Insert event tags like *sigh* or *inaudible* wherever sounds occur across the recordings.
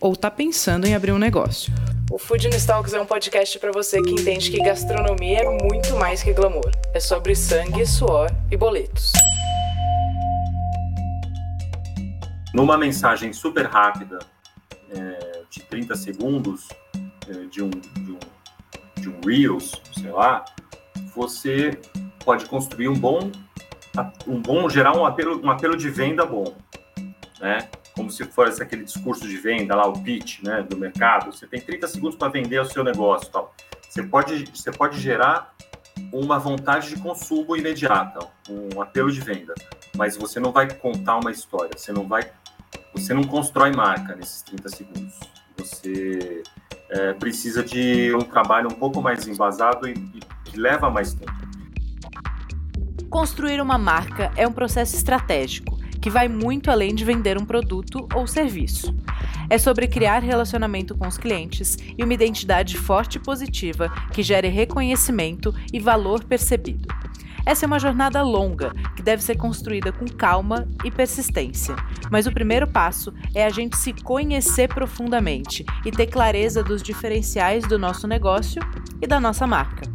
ou está pensando em abrir um negócio. O Food Talks é um podcast para você que entende que gastronomia é muito mais que glamour. É sobre sangue, suor e boletos. Numa mensagem super rápida, é, de 30 segundos, é, de, um, de, um, de um Reels, sei lá, você pode construir um bom, um bom gerar um apelo, um apelo de venda bom, né? Como se fosse aquele discurso de venda lá, o pitch né, do mercado, você tem 30 segundos para vender o seu negócio. Tal. Você, pode, você pode gerar uma vontade de consumo imediata, um apelo de venda, mas você não vai contar uma história, você não vai, você não constrói marca nesses 30 segundos. Você é, precisa de um trabalho um pouco mais embasado e, e leva mais tempo. Construir uma marca é um processo estratégico que vai muito além de vender um produto ou serviço. É sobre criar relacionamento com os clientes e uma identidade forte e positiva que gere reconhecimento e valor percebido. Essa é uma jornada longa que deve ser construída com calma e persistência. Mas o primeiro passo é a gente se conhecer profundamente e ter clareza dos diferenciais do nosso negócio e da nossa marca.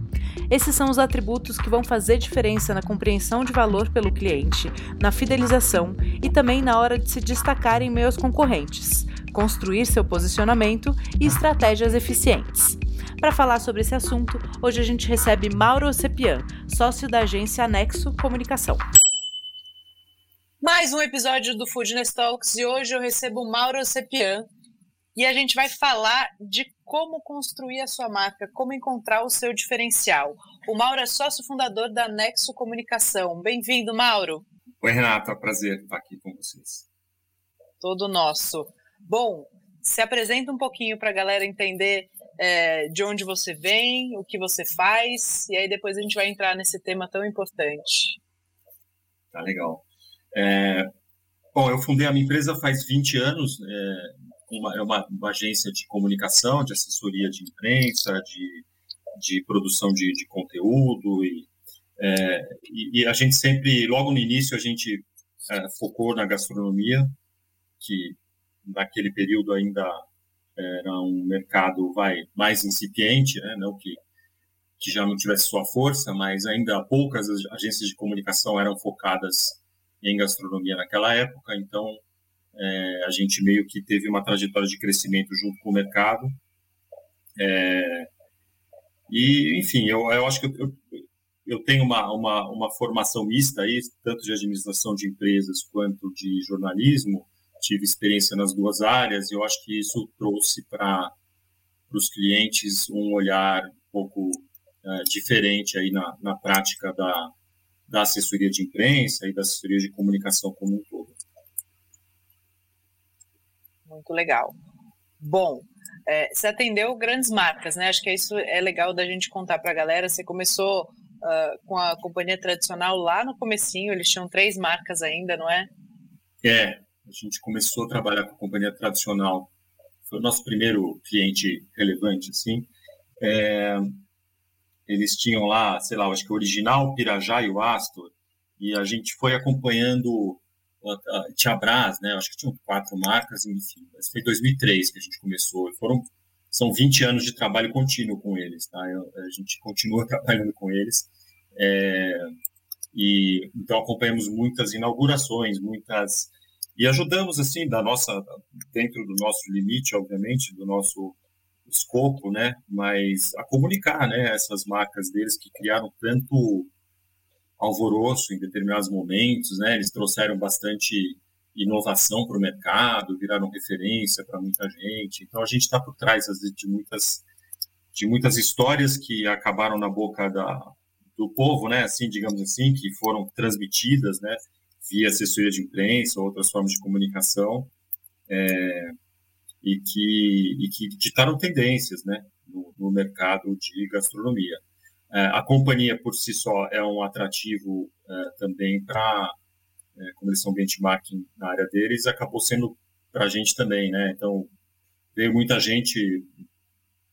Esses são os atributos que vão fazer diferença na compreensão de valor pelo cliente, na fidelização e também na hora de se destacar em meio aos concorrentes, construir seu posicionamento e estratégias eficientes. Para falar sobre esse assunto, hoje a gente recebe Mauro Sepian, sócio da agência Anexo Comunicação. Mais um episódio do Foodness Talks e hoje eu recebo Mauro Sepian, e a gente vai falar de como construir a sua marca, como encontrar o seu diferencial. O Mauro é sócio fundador da Nexo Comunicação. Bem-vindo, Mauro. Oi, Renata, é um prazer estar aqui com vocês. Todo nosso. Bom, se apresenta um pouquinho para a galera entender é, de onde você vem, o que você faz, e aí depois a gente vai entrar nesse tema tão importante. Tá legal. É, bom, eu fundei a minha empresa faz 20 anos, é, uma, é uma, uma, agência de comunicação, de assessoria de imprensa, de, de produção de, de conteúdo e, é, e, e, a gente sempre, logo no início, a gente é, focou na gastronomia, que naquele período ainda era um mercado vai mais incipiente, né, não que, que já não tivesse sua força, mas ainda poucas agências de comunicação eram focadas em gastronomia naquela época, então é, a gente meio que teve uma trajetória de crescimento junto com o mercado. É, e, enfim, eu, eu acho que eu, eu tenho uma, uma, uma formação mista aí, tanto de administração de empresas quanto de jornalismo. Tive experiência nas duas áreas e eu acho que isso trouxe para os clientes um olhar um pouco é, diferente aí na, na prática da, da assessoria de imprensa e da assessoria de comunicação como um todo. Muito legal. Bom, é, você atendeu grandes marcas, né? Acho que isso é legal da gente contar para a galera. Você começou uh, com a companhia tradicional lá no comecinho, eles tinham três marcas ainda, não é? É, a gente começou a trabalhar com a companhia tradicional. Foi o nosso primeiro cliente relevante, assim. É, eles tinham lá, sei lá, acho que original, Pirajá e o Astor, e a gente foi acompanhando tinha Brás, né? Acho que tinham quatro marcas, enfim. Mas foi em 2003 que a gente começou. Foram são 20 anos de trabalho contínuo com eles, tá? Eu, a gente continua *laughs* trabalhando com eles. É, e então acompanhamos muitas inaugurações, muitas e ajudamos assim da nossa dentro do nosso limite, obviamente, do nosso escopo, né? Mas a comunicar, né? Essas marcas deles que criaram tanto alvoroço em determinados momentos, né? Eles trouxeram bastante inovação para o mercado, viraram referência para muita gente. Então a gente está por trás de muitas de muitas histórias que acabaram na boca da, do povo, né? Assim, digamos assim, que foram transmitidas, né? Via assessoria de imprensa, ou outras formas de comunicação, é, e que e que ditaram tendências, né? No, no mercado de gastronomia. É, a companhia por si só é um atrativo é, também para, é, como eles são benchmarking na área deles, acabou sendo para a gente também, né? Então, veio muita gente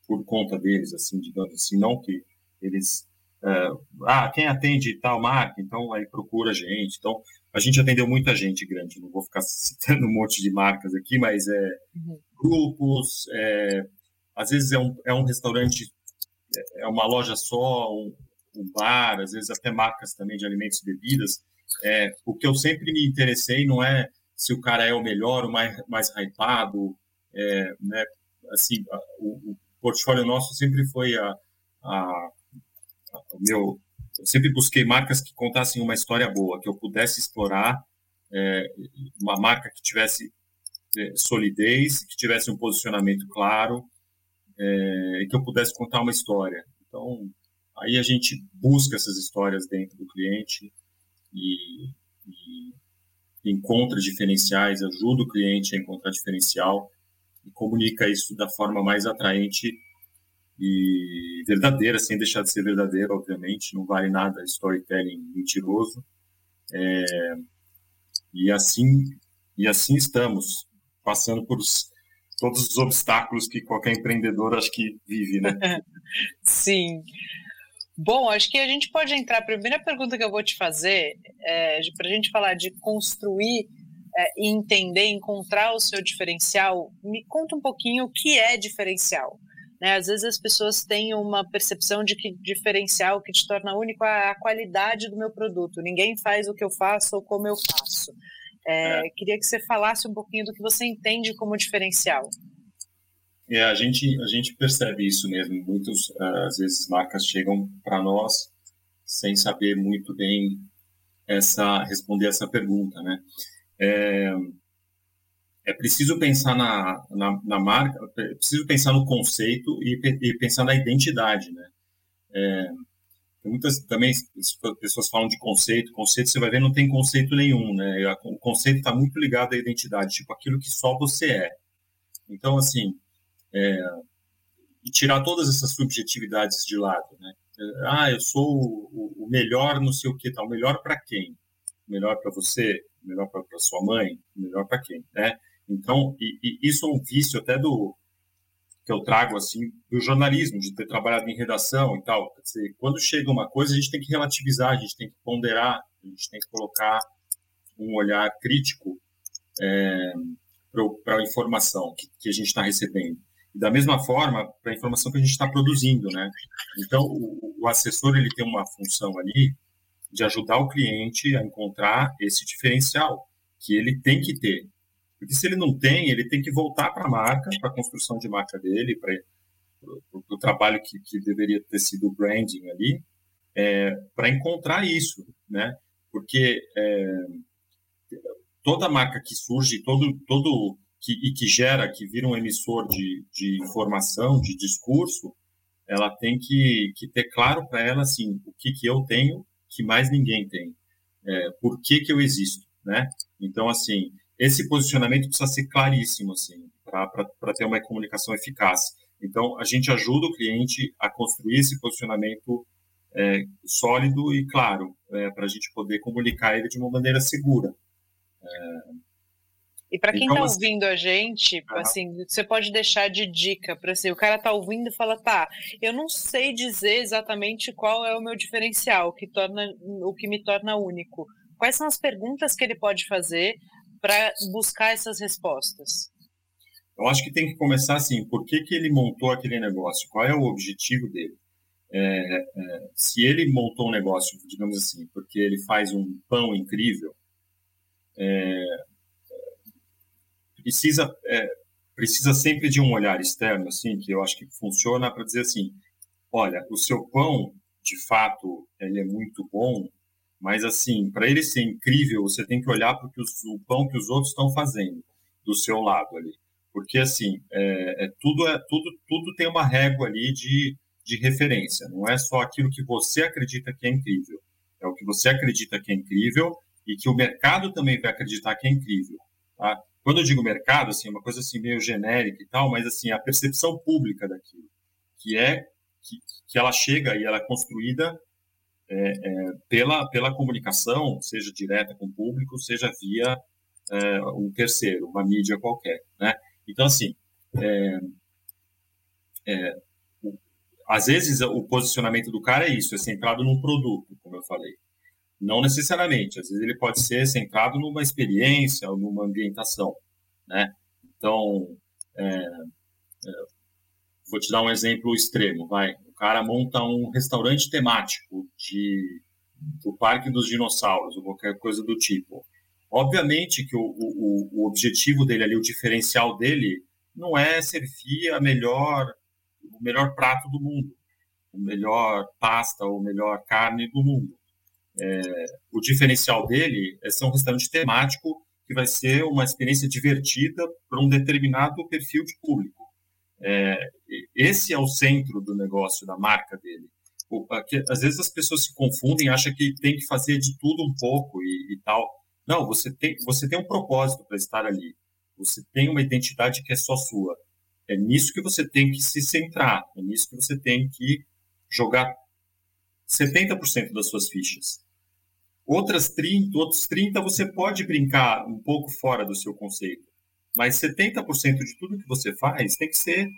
por conta deles, assim, digamos assim, não que eles ah, quem atende tal marca, então aí procura a gente. Então, a gente atendeu muita gente grande, não vou ficar *laughs* citando um monte de marcas aqui, mas é uhum. grupos, é, às vezes é um, é um restaurante, é uma loja só, um, um bar, às vezes até marcas também de alimentos e bebidas. É, o que eu sempre me interessei não é se o cara é o melhor, o mais, mais hypado, é, né, assim, o, o portfólio nosso sempre foi a, a o meu, eu sempre busquei marcas que contassem uma história boa, que eu pudesse explorar, é, uma marca que tivesse é, solidez, que tivesse um posicionamento claro, é, que eu pudesse contar uma história. Então, aí a gente busca essas histórias dentro do cliente e, e encontra diferenciais, ajuda o cliente a encontrar diferencial e comunica isso da forma mais atraente e verdadeira, sem deixar de ser verdadeira, obviamente, não vale nada storytelling mentiroso. É, e assim e assim estamos, passando por todos os obstáculos que qualquer empreendedor acho que vive, né? *laughs* Sim. Bom, acho que a gente pode entrar. A primeira pergunta que eu vou te fazer é para a gente falar de construir é, e entender, encontrar o seu diferencial. Me conta um pouquinho o que é diferencial. Né? Às vezes as pessoas têm uma percepção de que diferencial que te torna único é a qualidade do meu produto. Ninguém faz o que eu faço ou como eu faço. É, é. Queria que você falasse um pouquinho do que você entende como diferencial. É, a gente a gente percebe isso mesmo. Muitas às vezes marcas chegam para nós sem saber muito bem essa responder essa pergunta, né? É, é preciso pensar na, na, na, marca, é preciso pensar no conceito e, e pensar na identidade, né? É, muitas também pessoas falam de conceito, conceito você vai ver não tem conceito nenhum, né? O conceito está muito ligado à identidade, tipo aquilo que só você é. Então assim, é, e tirar todas essas subjetividades de lado, né? É, ah, eu sou o, o melhor, não sei o que, tal. Melhor para quem? Melhor para você? Melhor para sua mãe? Melhor para quem? Né? Então, e, e isso é um vício até do que eu trago assim do jornalismo, de ter trabalhado em redação e tal. Dizer, quando chega uma coisa, a gente tem que relativizar, a gente tem que ponderar, a gente tem que colocar um olhar crítico é, para a informação que, que a gente está recebendo. E da mesma forma, para a informação que a gente está produzindo, né? Então, o, o, assessor ele tem uma função ali de ajudar o cliente a encontrar esse diferencial que ele tem que ter. Porque se ele não tem, ele tem que voltar para a marca, para a construção de marca dele, para o trabalho que, que deveria ter sido o branding ali, é, para encontrar isso, né? Porque é, toda marca que surge, todo, todo que, e que gera, que vira um emissor de, de informação, de discurso, ela tem que, que ter claro para ela assim o que, que eu tenho que mais ninguém tem, é, por que, que eu existo, né? Então assim esse posicionamento precisa ser claríssimo, assim, para ter uma comunicação eficaz. Então, a gente ajuda o cliente a construir esse posicionamento é, sólido e claro, é, para a gente poder comunicar ele de uma maneira segura. É... E para quem está então, assim, ouvindo a gente, assim, você pode deixar de dica para assim, o cara está ouvindo e fala, tá, eu não sei dizer exatamente qual é o meu diferencial, o que torna, o que me torna único. Quais são as perguntas que ele pode fazer para buscar essas respostas? Eu acho que tem que começar assim, por que, que ele montou aquele negócio? Qual é o objetivo dele? É, é, se ele montou um negócio, digamos assim, porque ele faz um pão incrível, é, precisa é, precisa sempre de um olhar externo, assim, que eu acho que funciona para dizer assim, olha, o seu pão, de fato, ele é muito bom, mas, assim, para ele ser incrível, você tem que olhar para o pão que os outros estão fazendo do seu lado ali. Porque, assim, é, é, tudo, é, tudo, tudo tem uma régua ali de, de referência. Não é só aquilo que você acredita que é incrível. É o que você acredita que é incrível e que o mercado também vai acreditar que é incrível. Tá? Quando eu digo mercado, assim, é uma coisa assim meio genérica e tal, mas assim, a percepção pública daquilo, que é que, que ela chega e ela é construída é, é, pela, pela comunicação, seja direta com o público, seja via é, um terceiro, uma mídia qualquer. Né? Então, assim, é, é, o, às vezes o posicionamento do cara é isso, é centrado num produto, como eu falei. Não necessariamente, às vezes ele pode ser centrado numa experiência ou numa ambientação. Né? Então, é, vou te dar um exemplo extremo, vai cara monta um restaurante temático de, do Parque dos Dinossauros, ou qualquer coisa do tipo. Obviamente que o, o, o objetivo dele ali, o diferencial dele, não é servir a melhor, o melhor prato do mundo, o melhor pasta ou melhor carne do mundo. É, o diferencial dele é ser um restaurante temático que vai ser uma experiência divertida para um determinado perfil de público. É, esse é o centro do negócio, da marca dele. O, aqui, às vezes as pessoas se confundem, acham que tem que fazer de tudo um pouco e, e tal. Não, você tem, você tem um propósito para estar ali. Você tem uma identidade que é só sua. É nisso que você tem que se centrar. É nisso que você tem que jogar 70% das suas fichas. Outras 30, outros 30 você pode brincar um pouco fora do seu conceito. Mas 70% de tudo que você faz tem que ser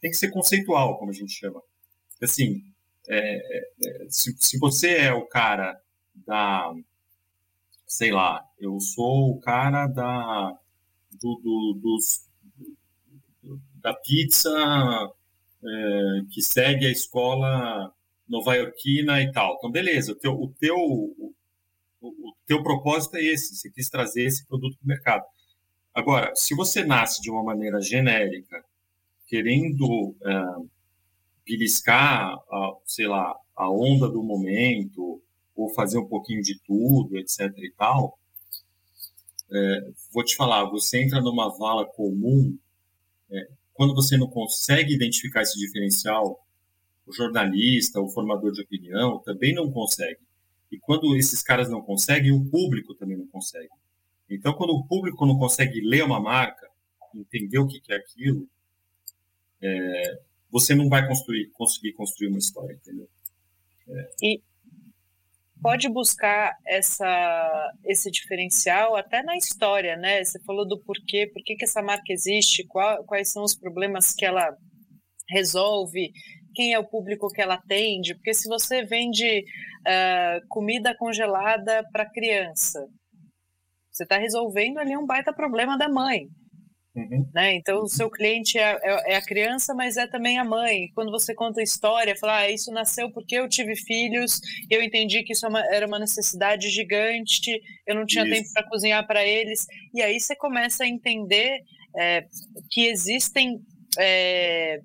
tem que ser conceitual, como a gente chama. Assim, é, é, se, se você é o cara da, sei lá, eu sou o cara da do, do, dos, da pizza é, que segue a escola nova-iorquina e tal. Então, beleza, o teu, o, teu, o, o teu propósito é esse, você quis trazer esse produto para o mercado. Agora, se você nasce de uma maneira genérica, querendo é, beliscar, a, sei lá, a onda do momento, ou fazer um pouquinho de tudo, etc e tal, é, vou te falar, você entra numa vala comum, é, quando você não consegue identificar esse diferencial, o jornalista, o formador de opinião também não consegue. E quando esses caras não conseguem, o público também não consegue. Então, quando o público não consegue ler uma marca, entender o que é aquilo, é, você não vai construir, conseguir construir uma história, entendeu? É. E pode buscar essa, esse diferencial até na história, né? Você falou do porquê, por que, essa marca existe, qual, quais são os problemas que ela resolve, quem é o público que ela atende, porque se você vende uh, comida congelada para criança, você está resolvendo ali um baita problema da mãe. Uhum. Né? Então, o seu cliente é, é, é, a criança, mas é também a mãe. Quando você conta a história, fala, ah, isso nasceu porque eu tive filhos, eu entendi que isso é era uma necessidade gigante, eu não tinha isso. tempo para cozinhar para eles. E aí você começa a entender é, que existem é,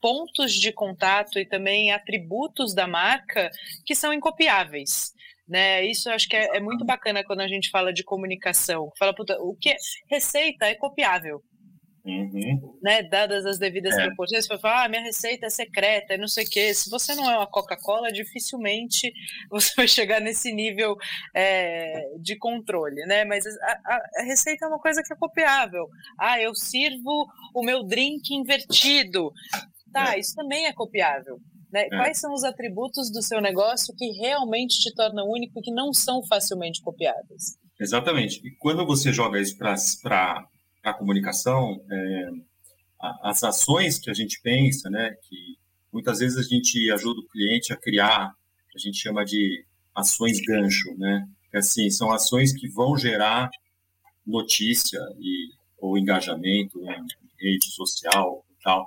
pontos de contato e também atributos da marca que são incopiáveis. Né? Isso eu acho que é, é, muito bacana quando a gente fala de comunicação. Fala, puta, o que é, receita é copiável. Uhum. Né, dadas as devidas é. proporções, você fala, ah, minha receita é secreta, não sei o quê. Se você não é uma Coca-Cola, dificilmente *laughs* você vai chegar nesse nível é, de controle, né? Mas a, a, a, receita é uma coisa que é copiável. Ah, eu sirvo o meu drink invertido. Tá, é. isso também é copiável. Né? É. Quais são os atributos do seu negócio que realmente te tornam único e que não são facilmente copiáveis? Exatamente. E quando você joga isso para a comunicação, é, as ações que a gente pensa, né, que muitas vezes a gente ajuda o cliente a criar, a gente chama de ações gancho, né? Assim, são ações que vão gerar notícia e, ou engajamento em rede social e tal.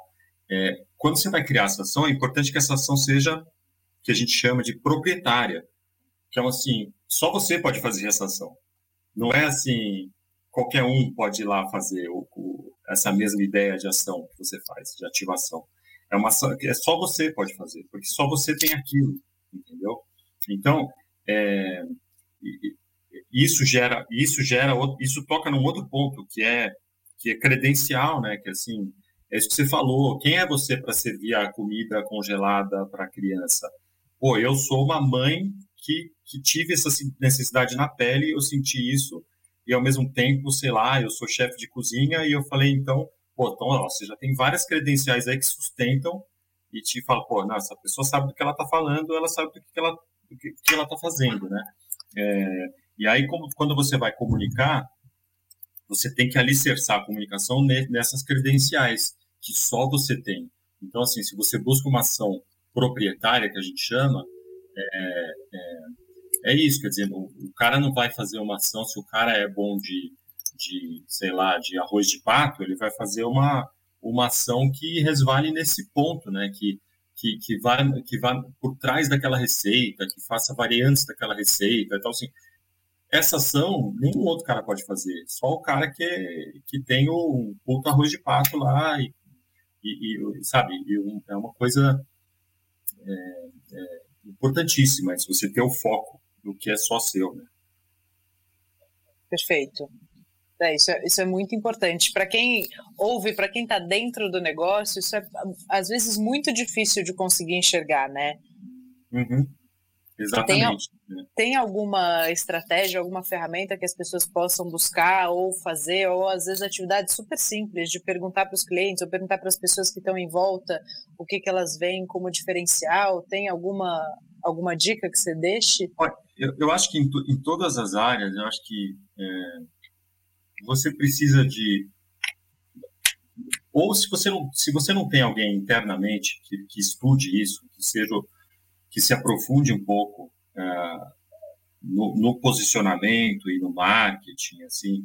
É, quando você vai criar essa ação, é importante que essa ação seja que a gente chama de proprietária. Que é assim, só você pode fazer essa ação. Não é assim, qualquer um pode ir lá fazer o, o, essa mesma ideia de ação que você faz, de ativação. É uma é só você pode fazer, porque só você tem aquilo, entendeu? Então, é, isso gera, isso gera, isso toca num outro ponto que é que é credencial, né? Que assim, é isso que você falou. Quem é você para servir a comida congelada para a criança? Pô, eu sou uma mãe que, que tive essa necessidade na pele, eu senti isso, e ao mesmo tempo, sei lá, eu sou chefe de cozinha, e eu falei, então, pô, então, ó, você já tem várias credenciais aí que sustentam e te fala, pô, não, essa pessoa sabe do que ela está falando, ela sabe do que ela do que, que ela está fazendo, né? É, e aí, como, quando você vai comunicar, você tem que alicerçar a comunicação nessas credenciais que só você tem. Então, assim, se você busca uma ação proprietária, que a gente chama, é, é, é isso, quer dizer, o, o, cara não vai fazer uma ação, se o cara é bom de, de, sei lá, de arroz de pato, ele vai fazer uma, uma ação que resvale nesse ponto, né, que, que, que, vai, que vai por trás daquela receita, que faça variantes daquela receita, então, assim, essa ação nenhum outro cara pode fazer, só o cara que, que tem o puto arroz de pato lá e, e, e sabe, é uma coisa é, é, importantíssima, se você ter o foco no que é só seu, né? Perfeito. É, isso, é, isso é muito importante. Para quem ouve, para quem está dentro do negócio, isso é às vezes muito difícil de conseguir enxergar, né? Uhum. Exatamente. Tem, tem, alguma estratégia, alguma ferramenta que as pessoas possam buscar ou fazer, ou às vezes atividades super simples de perguntar para os clientes ou perguntar para as pessoas que estão em volta o que, que elas veem como diferencial? Tem alguma, alguma dica que você deixe? Eu, eu acho que em, em, todas as áreas, eu acho que é, você precisa de ou se você não se você não tem alguém internamente que, que estude isso, que seja que se aprofunde um pouco uh, no, no, posicionamento e no marketing, assim,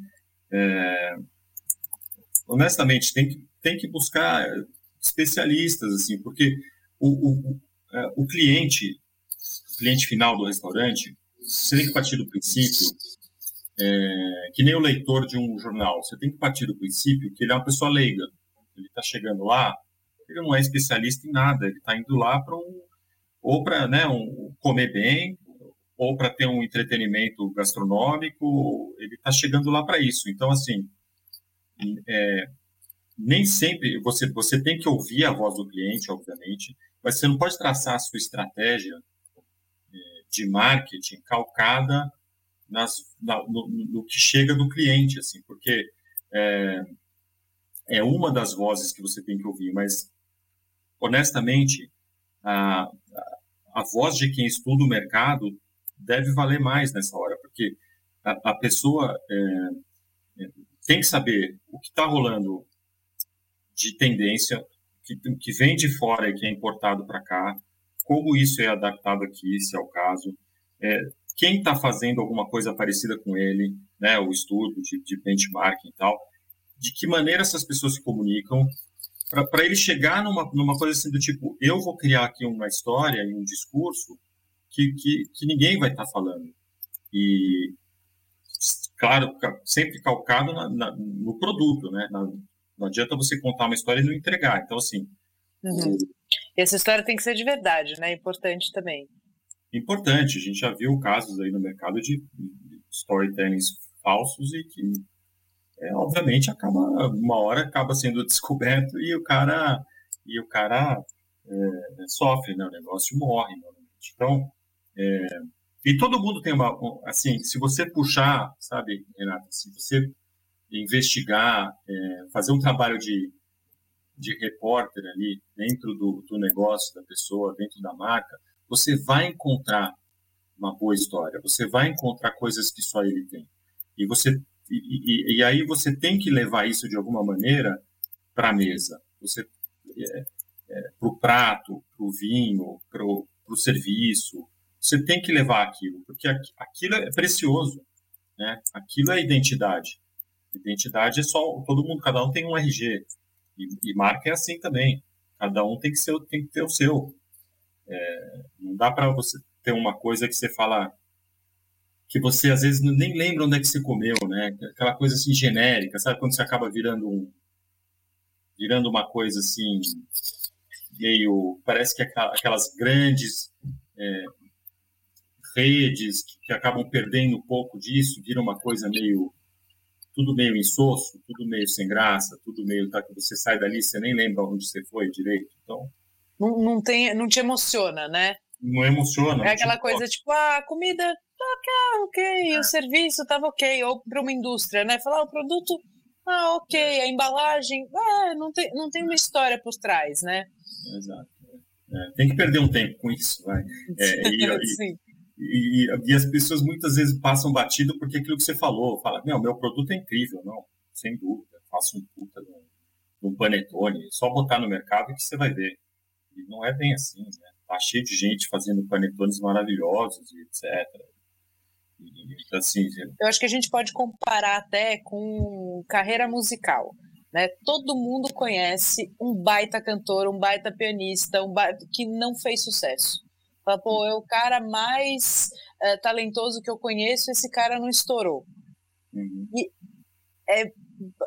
é, honestamente tem que tem que buscar especialistas, assim, porque o, o, o cliente, o cliente final do restaurante, você tem que partir do princípio é, que nem o leitor de um jornal, você tem que partir do princípio que ele é uma pessoa leiga. Ele está chegando lá, ele não é especialista em nada, ele está indo lá para um ou para né, um, comer bem, ou para ter um entretenimento gastronômico, ele está chegando lá para isso. Então, assim, é, nem sempre você, você tem que ouvir a voz do cliente, obviamente, mas você não pode traçar a sua estratégia é, de marketing calcada nas, na, no, no, que chega do cliente, assim, porque é, é uma das vozes que você tem que ouvir, mas honestamente a, a voz de quem estuda o mercado deve valer mais nessa hora, porque a, a pessoa é, é, tem que saber o que está rolando de tendência, que, que vem de fora e que é importado para cá, como isso é adaptado aqui, se é o caso, é, quem está fazendo alguma coisa parecida com ele, né, o estudo de, de benchmarking e tal, de que maneira essas pessoas se comunicam, para ele chegar numa, numa coisa assim do tipo, eu vou criar aqui uma história e um discurso que, que, que ninguém vai estar tá falando. E, claro, sempre calcado na, na, no produto, né? Na, não adianta você contar uma história e não entregar. Então, assim... Uhum. O... Essa história tem que ser de verdade, né? Importante também. Importante. A gente já viu casos aí no mercado de storytellings falsos e que é, obviamente acaba uma hora acaba sendo descoberto e o cara e o cara é, sofre, né? O negócio morre normalmente. Então, é, e todo mundo tem uma assim, se você puxar, sabe, Renata, se você investigar, é, fazer um trabalho de de repórter ali dentro do, do negócio da pessoa, dentro da marca, você vai encontrar uma boa história, você vai encontrar coisas que só ele tem. E você e, e, e, aí você tem que levar isso de alguma maneira para a mesa. É, é, para o prato, para o vinho, para o serviço. Você tem que levar aquilo, porque aquilo é precioso. Né? Aquilo é identidade. Identidade é só todo mundo, cada um tem um RG e, e marca é assim também. Cada um tem que ser, tem que ter o seu. É, não dá para você ter uma coisa que você fala que você às vezes nem lembra onde é que você comeu, né? Aquela coisa assim genérica, sabe? Quando você acaba virando um virando uma coisa assim meio parece que aquelas grandes é, redes que, que, acabam perdendo um pouco disso, vira uma coisa meio tudo meio insosso, tudo meio sem graça, tudo meio tá que você sai dali você nem lembra onde você foi direito, então não, não tem, não te emociona, né? Não emociona. É aquela coisa tipo, ah, comida ok, ok, o serviço estava ok, ou para uma indústria, né? Falar o produto, ah, ok, a embalagem, é, não, tem, não tem uma história por trás, né? Exato. É, tem que perder um tempo com isso, vai. É, *laughs* e, e, e, e, as pessoas muitas vezes passam batido porque aquilo que você falou, fala, meu, meu produto é incrível, não, sem dúvida, faço um puta um, um panetone, só botar no mercado que você vai ver. E não é bem assim, né? Tá cheio de gente fazendo panetones maravilhosos e etc. E, assim, Eu acho que a gente pode comparar até com carreira musical. Né? Todo mundo conhece um baita cantor, um baita pianista, um baita, que não fez sucesso. Fala, pô, é o cara mais é, talentoso que eu conheço, esse cara não estourou. Uhum. E é,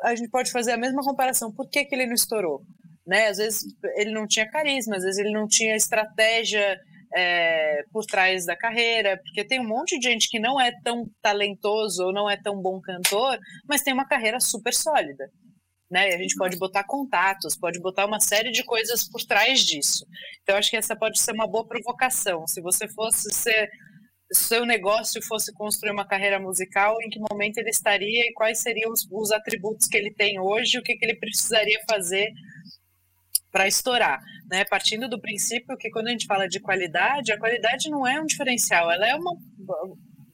a gente pode fazer a mesma comparação. Por que, que ele não estourou? Né? Às vezes ele não tinha carisma, às vezes ele não tinha estratégia é, por trás da carreira, porque tem um monte de gente que não é tão talentoso ou não é tão bom cantor, mas tem uma carreira super sólida né? A gente pode botar contatos, pode botar uma série de coisas por trás disso. Então, acho que essa pode ser uma boa provocação. Se você fosse ser seu negócio fosse construir uma carreira musical, em que momento ele estaria e quais seriam os, os atributos que ele tem hoje, o que, que ele precisaria fazer para estourar, né? Partindo do princípio que quando a gente fala de qualidade, a qualidade não é um diferencial, ela é uma,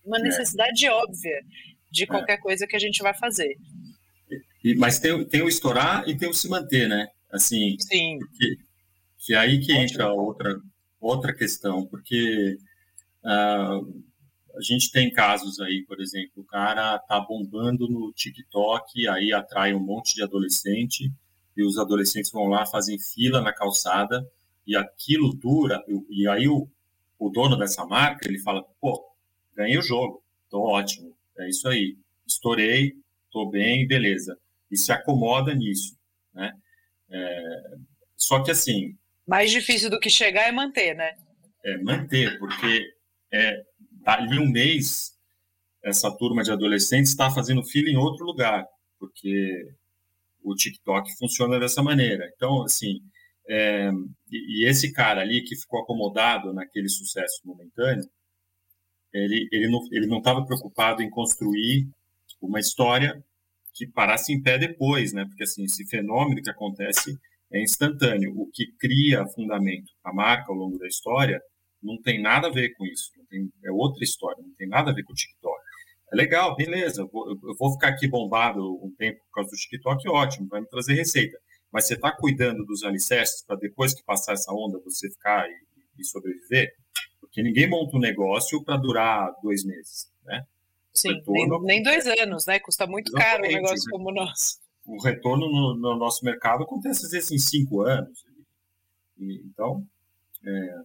uma é. necessidade é. óbvia de qualquer é. coisa que a gente vai fazer. E, mas tem, tem o estourar e tem o se manter, né? Assim, Sim. Que, que é aí que entra outra, outra questão, porque uh, a gente tem casos aí, por exemplo, o cara tá bombando no TikTok, aí atrai um monte de adolescente, e os adolescentes vão lá, fazem fila na calçada, e aquilo dura, e, e aí o, o dono dessa marca, ele fala, pô, ganhei o jogo, tô ótimo, é isso aí, estourei, tô bem, beleza e se acomoda nisso, né? É, só que assim... Mais difícil do que chegar é manter, né? É manter, porque é, ali um mês essa turma de adolescentes está fazendo fila em outro lugar, porque o TikTok funciona dessa maneira. Então, assim, é, e, esse cara ali que ficou acomodado naquele sucesso momentâneo, ele, ele não ele não estava preocupado em construir uma história que parasse em pé depois, né? Porque assim, esse fenômeno que acontece é instantâneo. O que cria fundamento, a marca ao longo da história, não tem nada a ver com isso. Tem, é outra história, não tem nada a ver com o TikTok. É legal, beleza, eu vou, eu vou ficar aqui bombado um tempo por causa do TikTok, ótimo, vai me trazer receita. Mas você está cuidando dos alicerces para depois que passar essa onda você ficar e, e sobreviver? Porque ninguém monta um negócio para durar dois meses, né? Sim, retorno, nem, nem, dois anos, né? Custa muito caro um negócio né? como o nosso. O retorno no, no, nosso mercado acontece às vezes em cinco anos. E, então, é,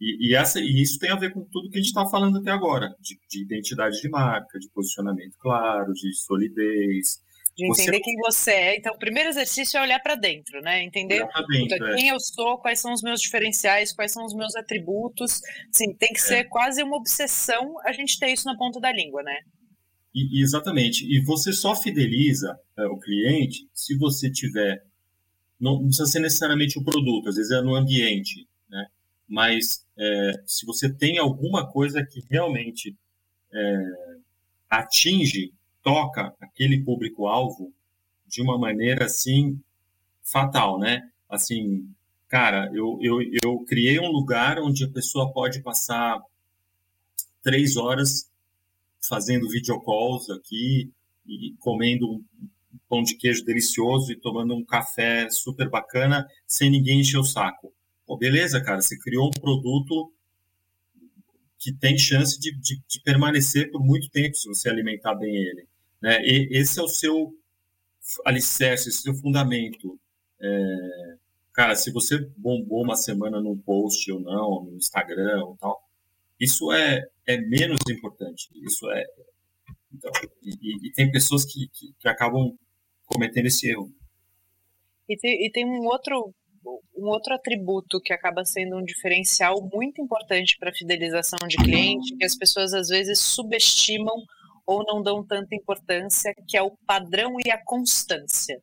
e, e, essa, e isso tem a ver com tudo que a gente está falando até agora, de, de, identidade de marca, de posicionamento claro, de solidez, de entender você... quem você é. Então, o primeiro exercício é olhar para dentro, né? Entender dentro, é. quem é. eu sou, quais são os meus diferenciais, quais são os meus atributos. Sim, tem que é. ser quase uma obsessão a gente ter isso na ponta da língua, né? E, exatamente. E você só fideliza é, o cliente se você tiver. Não, não precisa ser necessariamente o produto, às vezes é no ambiente? Mas é, se você tem alguma coisa que realmente é, atinge toca aquele público-alvo de uma maneira assim fatal, né? Assim, cara, eu, eu, eu criei um lugar onde a pessoa pode passar três horas fazendo videocalls aqui e comendo um pão de queijo delicioso e tomando um café super bacana sem ninguém encher o saco. Pô, beleza, cara, você criou um produto que tem chance de, de, de permanecer por muito tempo se você alimentar bem ele. Né? E esse é o seu alicerce, esse é o seu fundamento. É, cara, se você bombou uma semana num post ou não, no Instagram ou tal, isso é, é menos importante. Isso é. Então, e, e, tem pessoas que, que, que, acabam cometendo esse erro. E tem, e tem um outro um outro atributo que acaba sendo um diferencial muito importante para a fidelização de cliente, que as pessoas às vezes subestimam ou não dão tanta importância, que é o padrão e a constância.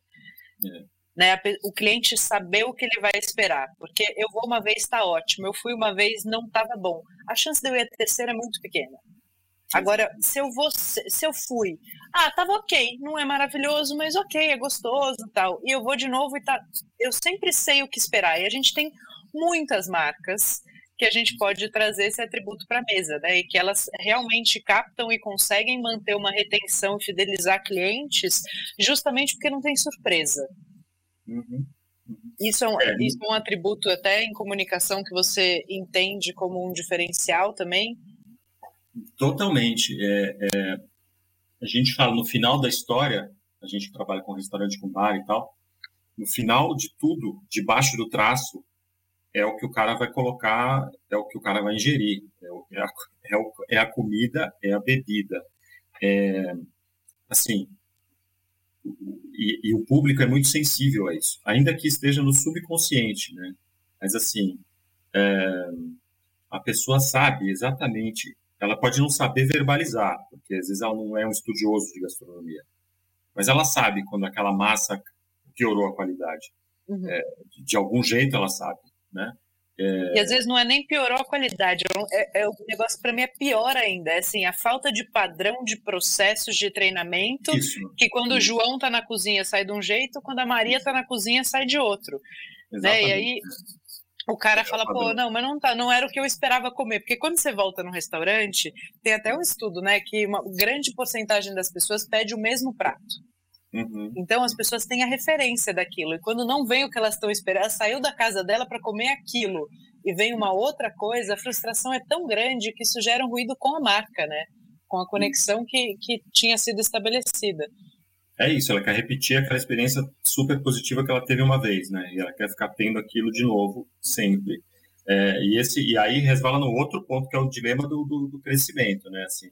É. Né, o cliente saber o que ele vai esperar, porque eu vou uma vez está ótimo, eu fui uma vez não estava bom. A chance de eu ir a terceira é muito pequena. Agora, se eu vou, se eu fui, ah, tava ok, não é maravilhoso, mas ok, é gostoso e tal. E eu vou de novo e tá. Eu sempre sei o que esperar. E a gente tem muitas marcas que a gente pode trazer esse atributo para a mesa, né? E que elas realmente captam e conseguem manter uma retenção e fidelizar clientes, justamente porque não tem surpresa. Uhum. uhum. Isso é, um, é, isso é um atributo até em comunicação que você entende como um diferencial também? Totalmente. É, é, a gente fala no final da história, a gente trabalha com restaurante, com bar e tal, no final de tudo, debaixo do traço, é o que o cara vai colocar, é o que o cara vai ingerir, é, é, a, é, o, é a, comida, é a bebida. É, assim, e, e, o público é muito sensível a isso, ainda que esteja no subconsciente, né? Mas assim, é, a pessoa sabe exatamente, ela pode não saber verbalizar, porque às vezes ela não é um estudioso de gastronomia, mas ela sabe quando aquela massa piorou a qualidade. Uhum. É, de algum jeito ela sabe né? É... E às vezes não é nem piorou a qualidade, é, é o negócio para mim é pior ainda, é assim, a falta de padrão de processos de treinamento, Isso. que quando Isso. o João está na cozinha sai de um jeito, quando a Maria está na cozinha sai de outro. Né? E aí o cara fala, pô, não, mas não tá, não era o que eu esperava comer, porque quando você volta no restaurante, tem até um estudo, né, que uma grande porcentagem das pessoas pede o mesmo prato. Uhum. Então as pessoas têm a referência daquilo. E quando não vem o que elas estão esperando, ela saiu da casa dela para comer aquilo e vem uma outra coisa, a frustração é tão grande que isso gera um ruído com a marca, né? Com a conexão que, que tinha sido estabelecida. É isso, ela quer repetir aquela experiência super positiva que ela teve uma vez, né? E ela quer ficar tendo aquilo de novo sempre. É, e, esse, e aí resvala no outro ponto, que é o dilema do, do, do crescimento, né? Assim,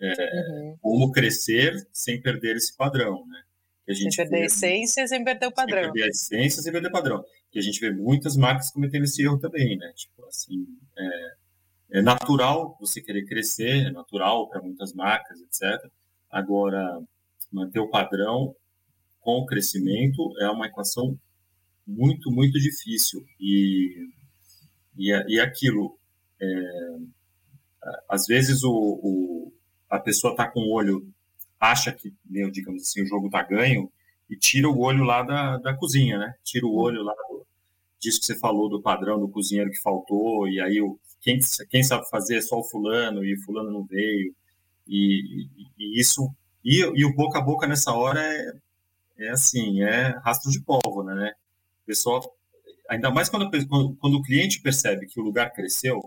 é, uhum. Como crescer sem perder esse padrão, né? Que a gente sem perder a essência, sem perder o padrão. Sem perder a essência, sem perder o padrão. Que a gente vê muitas marcas cometendo esse erro também, né? Tipo, assim, é, é natural você querer crescer, é natural para muitas marcas, etc. Agora, manter o padrão com o crescimento é uma equação muito, muito difícil. E, e, e aquilo, é, às vezes o, o, a pessoa está com o olho, acha que, digamos assim, o jogo está ganho, e tira o olho lá da, da cozinha, né? Tira o olho lá do, disso que você falou do padrão do cozinheiro que faltou, e aí o, quem, quem sabe fazer é só o fulano, e o fulano não veio, e, e, e isso, e, e, o boca a boca nessa hora é, é assim, é rastro de pólvora, né? O pessoal, ainda mais quando, quando, o cliente percebe que o lugar cresceu,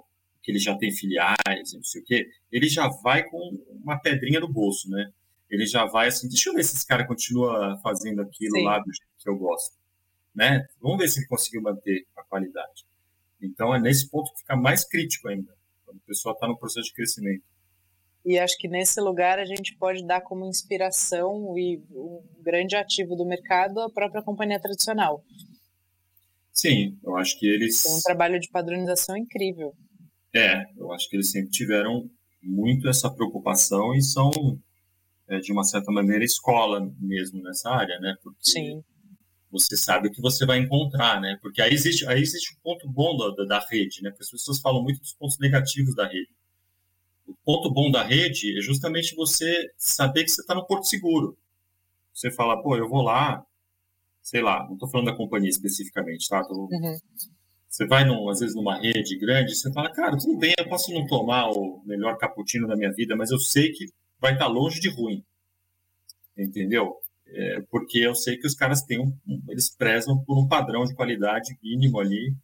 que ele já tem filiais, não sei o quê, ele já vai com uma pedrinha no bolso, né? Ele já vai assim, deixa eu ver se esse cara continua fazendo aquilo Sim. lá do jeito que eu gosto, né? Vamos ver se ele conseguiu manter a qualidade. Então é nesse ponto que fica mais crítico ainda, quando o pessoal está no processo de crescimento. E acho que nesse lugar a gente pode dar como inspiração e um grande ativo do mercado a própria companhia tradicional. Sim, eu acho que eles. Tem um trabalho de padronização incrível. É, eu acho que eles sempre tiveram muito essa preocupação e são, é, de uma certa maneira, escola mesmo nessa área, né? Porque Sim. você sabe o que você vai encontrar, né? Porque aí existe, aí existe um ponto bom da, da rede, né? Porque as pessoas falam muito dos pontos negativos da rede. O ponto bom da rede é justamente você saber que você está no porto seguro. Você fala, pô, eu vou lá, sei lá, não estou falando da companhia especificamente, tá? Tô, uhum. Você vai, num, às vezes, numa rede grande, você fala, cara, tudo bem, eu posso não tomar o melhor cappuccino da minha vida, mas eu sei que vai estar longe de ruim. Entendeu? É, porque eu sei que os caras têm um, eles prezam por um padrão de qualidade mínimo ali,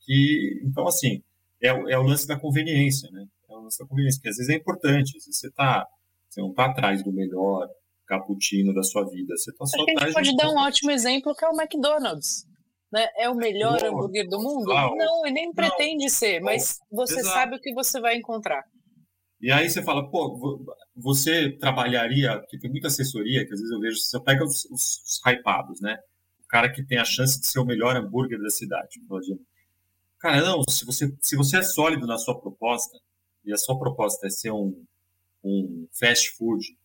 que, então, assim, é, é o lance da conveniência, né? Da conveniência, que às vezes é importante, às vezes você tá, você não está atrás do melhor cappuccino da sua vida, você está só atrás... A gente pode dar um ótimo exemplo que é o McDonald's né, é o melhor hambúrguer do mundo? Não, e nem não, pretende ser, mas você exato. sabe o que você vai encontrar. E aí você fala, pô, você trabalharia, porque tem muita assessoria que às vezes eu vejo, você pega os, os, os hypados, né? O cara que tem a chance de ser o melhor hambúrguer da cidade. Cara, não, se você, se você é sólido na sua proposta, e a sua proposta é ser um, um fast food,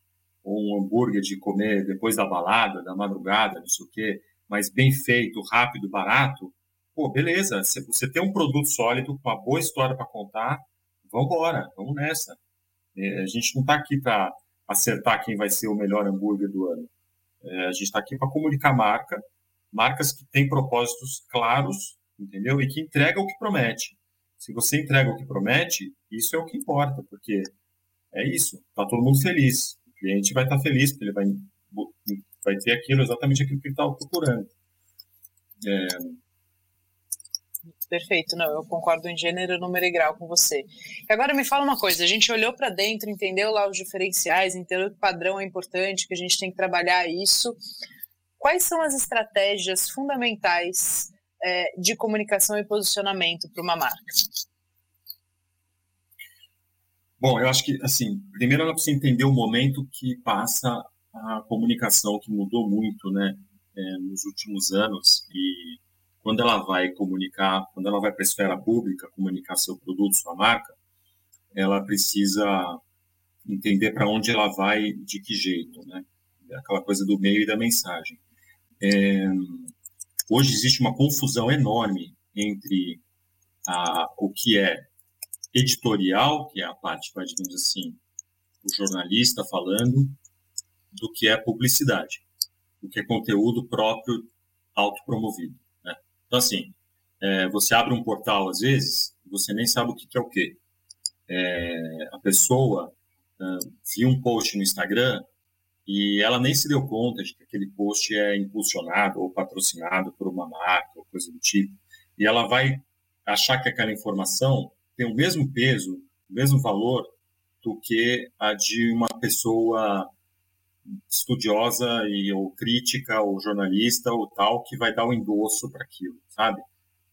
ou um hambúrguer de comer depois da balada, da madrugada, não sei o quê, mas bem feito, rápido, barato, pô, beleza. Se você tem um produto sólido, com uma boa história para contar, vamos embora, vamos nessa. É, a gente não está aqui para acertar quem vai ser o melhor hambúrguer do ano. É, a gente está aqui para comunicar marca, marcas que têm propósitos claros entendeu? E que entrega o que promete. Se você entrega o que promete, isso é o que importa, porque é isso, tá todo mundo feliz. O cliente vai estar tá feliz, porque ele vai, vai ter aquilo, exatamente aquilo que ele estava procurando. É... Perfeito, não, eu concordo em gênero, número e grau com você. E agora me fala uma coisa, a gente olhou para dentro, entendeu lá os diferenciais, entendeu que padrão é importante, que a gente tem que trabalhar isso. Quais são as estratégias fundamentais é, de comunicação e posicionamento para uma marca? Bom, eu acho que, assim, primeiro ela precisa entender o momento que passa a comunicação, que mudou muito, né, é, nos últimos anos, e quando ela vai comunicar, quando ela vai para a esfera pública, comunicar seu produto, sua marca, ela precisa entender para onde ela vai, de que jeito, né, aquela coisa do meio e da mensagem. É, hoje existe uma confusão enorme entre a, o que é editorial, que é a parte, digamos assim, o jornalista falando, do que é publicidade, do que é conteúdo próprio autopromovido. Né? Então, assim, é, você abre um portal, às vezes, você nem sabe o que, que é o quê. É, a pessoa uh, viu um post no Instagram e ela nem se deu conta de que aquele post é impulsionado ou patrocinado por uma marca ou coisa do tipo. E ela vai achar que aquela informação tem o mesmo peso, o mesmo valor do que a de uma pessoa estudiosa e ou crítica ou jornalista ou tal que vai dar o endosso para aquilo, sabe?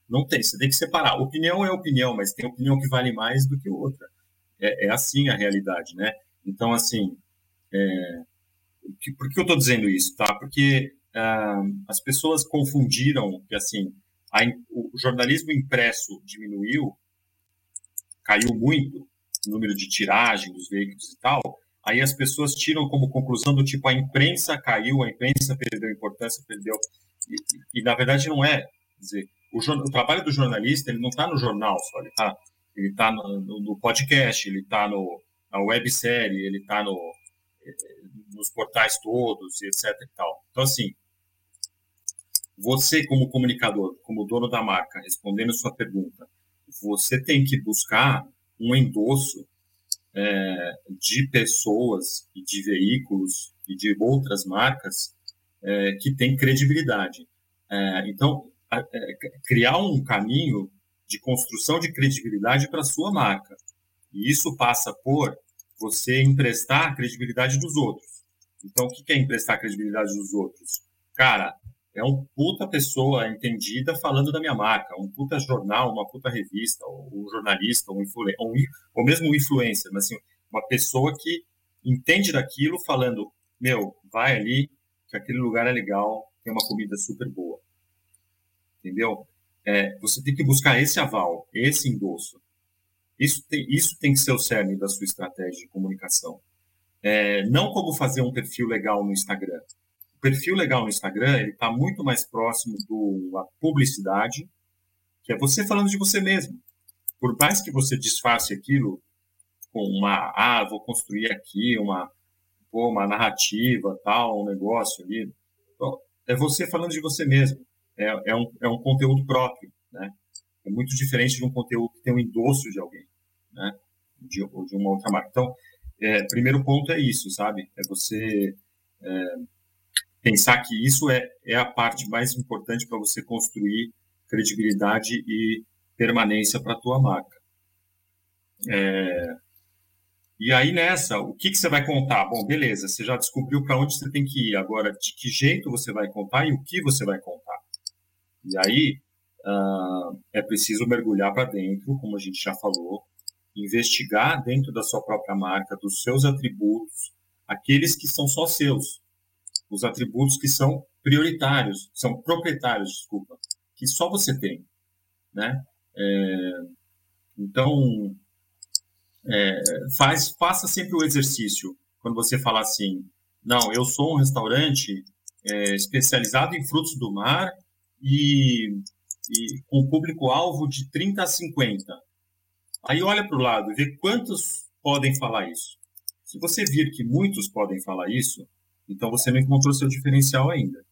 Não tem, você tem que separar. Opinião é opinião, mas tem opinião que vale mais do que outra. É, é assim a realidade, né? Então, assim, é, por que eu estou dizendo isso, tá? Porque ah, as pessoas confundiram que, assim, a, o jornalismo impresso diminuiu caiu muito o número de tiragem dos veículos e tal, aí as pessoas tiram como conclusão do tipo a imprensa caiu, a imprensa perdeu importância, perdeu. E, e na verdade não é. Quer dizer, o, o, trabalho do jornalista ele não está no jornal só, ele está ele tá no, no, no podcast, ele está na websérie, ele está no, eh, nos portais todos, etc. E tal. Então, assim, você como comunicador, como dono da marca, respondendo sua pergunta, você tem que buscar um endosso é, de pessoas e de veículos e de outras marcas é, que têm credibilidade. É, então, a, é, criar um caminho de construção de credibilidade para a sua marca. E isso passa por você emprestar a credibilidade dos outros. Então, o que é emprestar credibilidade dos outros? Cara, é um puta pessoa entendida falando da minha marca, um puta jornal, uma puta revista, ou um jornalista, um influencer, ou, ou mesmo um influencer, mas assim, uma pessoa que entende daquilo falando, meu, vai ali, que aquele lugar é legal, tem uma comida super boa. Entendeu? É, você tem que buscar esse aval, esse endosso. Isso tem, isso tem que ser o cerne da sua estratégia de comunicação. É, não como fazer um perfil legal no Instagram o perfil legal no Instagram ele está muito mais próximo da publicidade, que é você falando de você mesmo. Por mais que você disfarce aquilo com uma, ah, vou construir aqui uma, pô, uma narrativa, tal, um negócio ali, é você falando de você mesmo. É, é, um, é um conteúdo próprio, né? É muito diferente de um conteúdo que tem um endosso de alguém, né? De, de uma outra marca. Então, é, primeiro ponto é isso, sabe? É você é, pensar que isso é, é a parte mais importante para você construir credibilidade e permanência para a tua marca. É, e aí nessa, o que, que você vai contar? Bom, beleza, você já descobriu para onde você tem que ir. Agora, de que jeito você vai contar e o que você vai contar? E aí uh, é preciso mergulhar para dentro, como a gente já falou, investigar dentro da sua própria marca, dos seus atributos, aqueles que são só seus os atributos que são prioritários, são proprietários, desculpa, que só você tem, né? É, então, é, faz, faça sempre o exercício quando você falar assim, não, eu sou um restaurante é, especializado em frutos do mar e, e com público-alvo de 30 a 50. Aí olha para o lado e vê quantos podem falar isso. Se você vir que muitos podem falar isso, então você não encontrou seu diferencial ainda.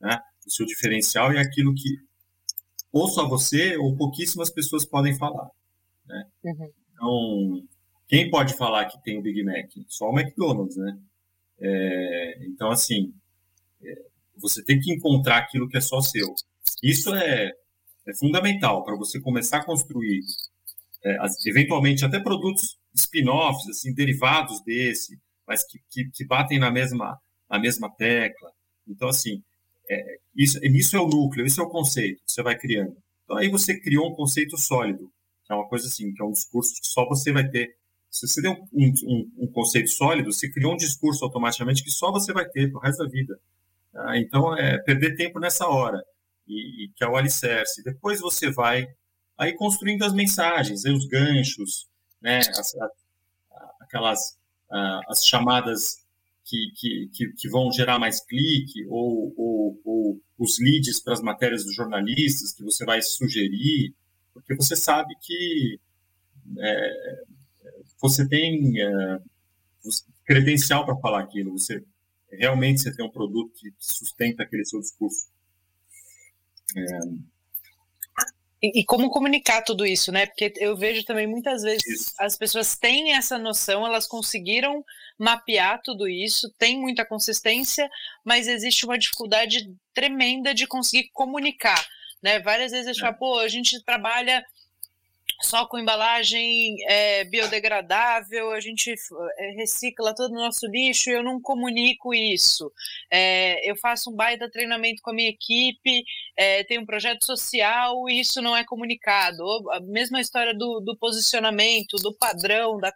Né? O seu diferencial é aquilo que ou só você ou pouquíssimas pessoas podem falar. Né? Uhum. Então, quem pode falar que tem o Big Mac? Só o McDonald's, né? É, então, assim, é, você tem que encontrar aquilo que é só seu. Isso é, é fundamental para você começar a construir, é, eventualmente, até produtos spin-offs, assim, derivados desse, mas que, que, que, batem na mesma, na mesma tecla. Então, assim, é, isso, isso é o núcleo, isso é o conceito que você vai criando. Então, aí você criou um conceito sólido, que é uma coisa assim, que é um discurso que só você vai ter. Se você tem um, um, um conceito sólido, você criou um discurso automaticamente que só você vai ter pro resto da vida. Ah, então, é perder tempo nessa hora, e, e, que é o alicerce. Depois você vai aí construindo as mensagens, os ganchos, né, as, a, aquelas as chamadas que, que, que, que, vão gerar mais clique, ou, ou, ou os leads para as matérias dos jornalistas que você vai sugerir, porque você sabe que é, você tem é, credencial para falar aquilo, você realmente você tem um produto que sustenta aquele seu discurso. É, e, e, como comunicar tudo isso, né? Porque eu vejo também muitas vezes as pessoas têm essa noção, elas conseguiram mapear tudo isso, tem muita consistência, mas existe uma dificuldade tremenda de conseguir comunicar. Né? Várias vezes a gente é. fala, pô, a gente trabalha só com embalagem é, biodegradável, a gente é, recicla todo o nosso lixo e eu não comunico isso. É, eu faço um baita treinamento com a minha equipe, é, tem um projeto social e isso não é comunicado. A mesma história do, do posicionamento, do padrão, da,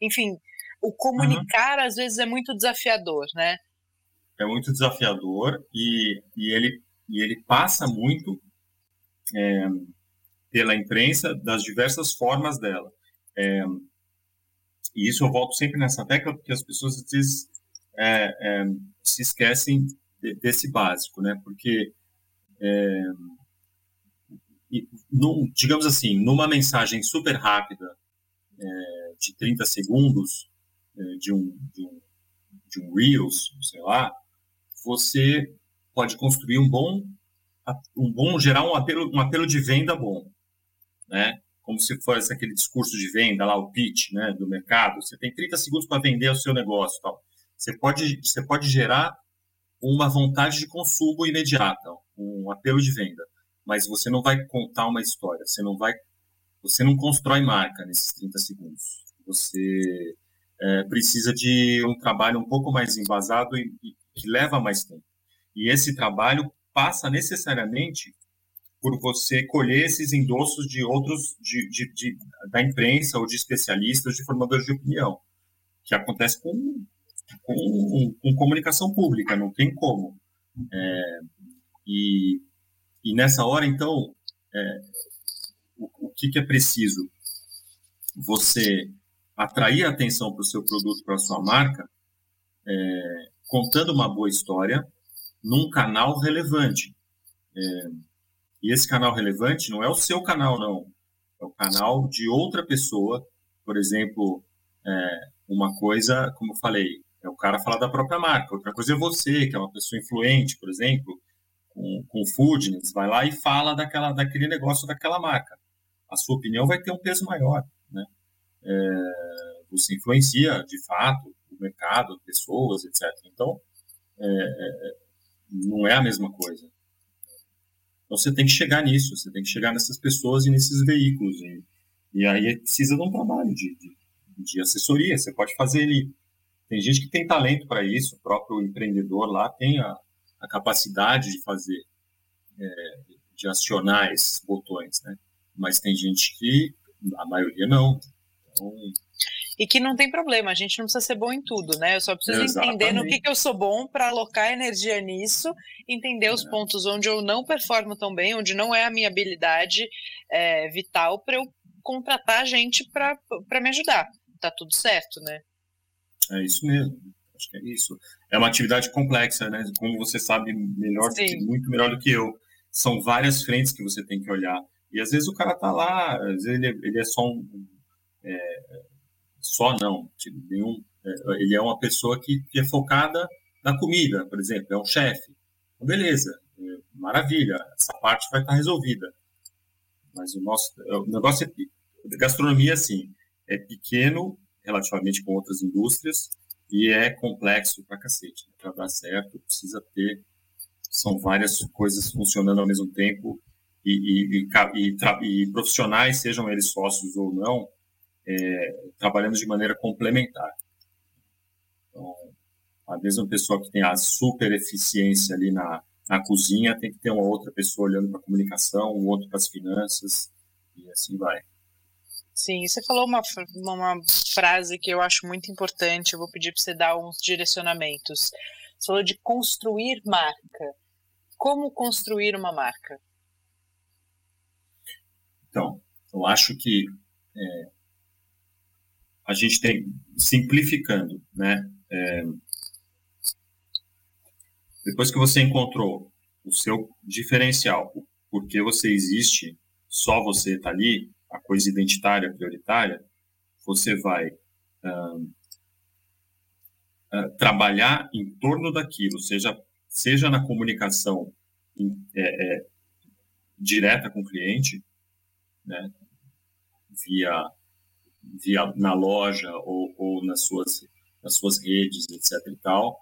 enfim, o comunicar uhum. às vezes é muito desafiador, né? É muito desafiador e, e, ele, e ele passa muito é, pela imprensa das diversas formas dela. É, e isso eu volto sempre nessa tecla porque as pessoas vezes é, é, se esquecem de, desse básico, né? Porque é, digamos assim, numa mensagem super rápida é, de 30 segundos é, de um, de um de um Reels, sei lá, você pode construir um bom um bom gerar um apelo um apelo de venda bom né? Como se fosse aquele discurso de venda lá, o pitch, né, do mercado. Você tem 30 segundos para vender o seu negócio, tal. Você pode, você pode gerar uma vontade de consumo imediata, um apelo de venda, mas você não vai contar uma história, você não vai, você não constrói marca nesses 30 segundos. Você é, precisa de um trabalho um pouco mais embasado e, e que leva mais tempo. E esse trabalho passa necessariamente por você colher esses endossos de outros, de, de, de, da imprensa ou de especialistas, de formadores de opinião, que acontece com, com, com comunicação pública, não tem como. É, e, e nessa hora, então, é, o, o que, que é preciso? Você atrair a atenção para o seu produto, para a sua marca, é, contando uma boa história num canal relevante. É, e esse canal relevante não é o seu canal, não. É o canal de outra pessoa. Por exemplo, é, uma coisa, como eu falei, é o cara falar da própria marca. Outra coisa é você, que é uma pessoa influente, por exemplo, com, com foodness, vai lá e fala daquela, daquele negócio daquela marca. A sua opinião vai ter um peso maior, né? É, você influencia, de fato, o mercado, pessoas, etc. Então, é, é, não é a mesma coisa. Então você tem que chegar nisso, você tem que chegar nessas pessoas e nesses veículos. E, e aí precisa de um trabalho de, de, de assessoria. Você pode fazer ele. Tem gente que tem talento para isso, o próprio empreendedor lá tem a, a capacidade de fazer, é, de acionar esses botões, né? Mas tem gente que, a maioria não. Então, e que não tem problema, a gente não precisa ser bom em tudo, né? Eu só preciso Exatamente. entender no que, que eu sou bom para alocar energia nisso, entender os é. pontos onde eu não performo tão bem, onde não é a minha habilidade é, vital para eu contratar gente para me ajudar. Tá tudo certo, né? É isso mesmo. Acho que é isso. É uma atividade complexa, né? Como você sabe melhor, muito melhor do que eu. São várias frentes que você tem que olhar. E às vezes o cara tá lá, às vezes ele, é, ele é só um. É, só não, tipo, nenhum, é, ele é uma pessoa que, que, é focada na comida, por exemplo, é um chefe. Então, beleza, é, maravilha, essa parte vai estar resolvida. Mas o nosso o negócio é gastronomia assim, é pequeno relativamente com outras indústrias e é complexo pra cacete. Né? Para dar certo, precisa ter são várias coisas funcionando ao mesmo tempo e, e, e, e profissionais, sejam eles sócios ou não, é, trabalhando de maneira complementar. Então, a mesma pessoa que tem a super eficiência ali na, na cozinha tem que ter uma outra pessoa olhando para a comunicação, um outro para as finanças, e assim vai. Sim, você falou uma, uma frase que eu acho muito importante, eu vou pedir para você dar uns direcionamentos. Você falou de construir marca. Como construir uma marca? Então, eu acho que é, a gente tem, simplificando, né? É, depois que você encontrou o seu diferencial, por que você existe, só você está ali, a coisa identitária, prioritária, você vai uh, uh, trabalhar em torno daquilo, seja, seja na comunicação é, é, direta com o cliente, né, via, via na loja ou, ou nas, suas, nas suas redes, etc. e tal,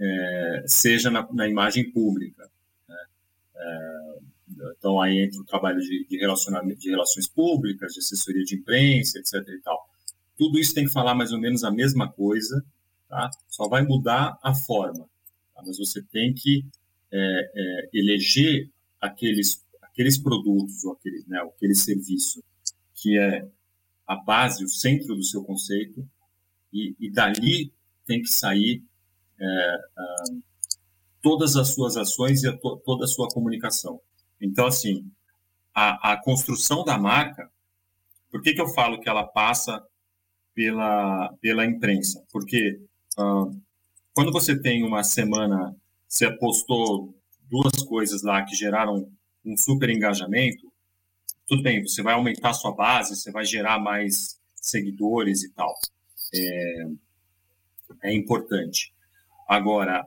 é, seja na, na, imagem pública. Né? É, então aí entra o trabalho de, de, relacionamento, de relações públicas, de assessoria de imprensa, etc. e tal. Tudo isso tem que falar mais ou menos a mesma coisa, tá? Só vai mudar a forma, tá? mas você tem que é, é, eleger aqueles aqueles produtos ou aquele, né, aquele serviço que é a base, o centro do seu conceito, e, e dali tem que sair é, todas as suas ações e a to, toda a sua comunicação. Então, assim, a, a, construção da marca, por que, que eu falo que ela passa pela, pela imprensa? Porque uh, quando você tem uma semana, você postou duas coisas lá que geraram um super engajamento, tudo bem, você vai aumentar a sua base, você vai gerar mais seguidores e tal. É, é importante. Agora,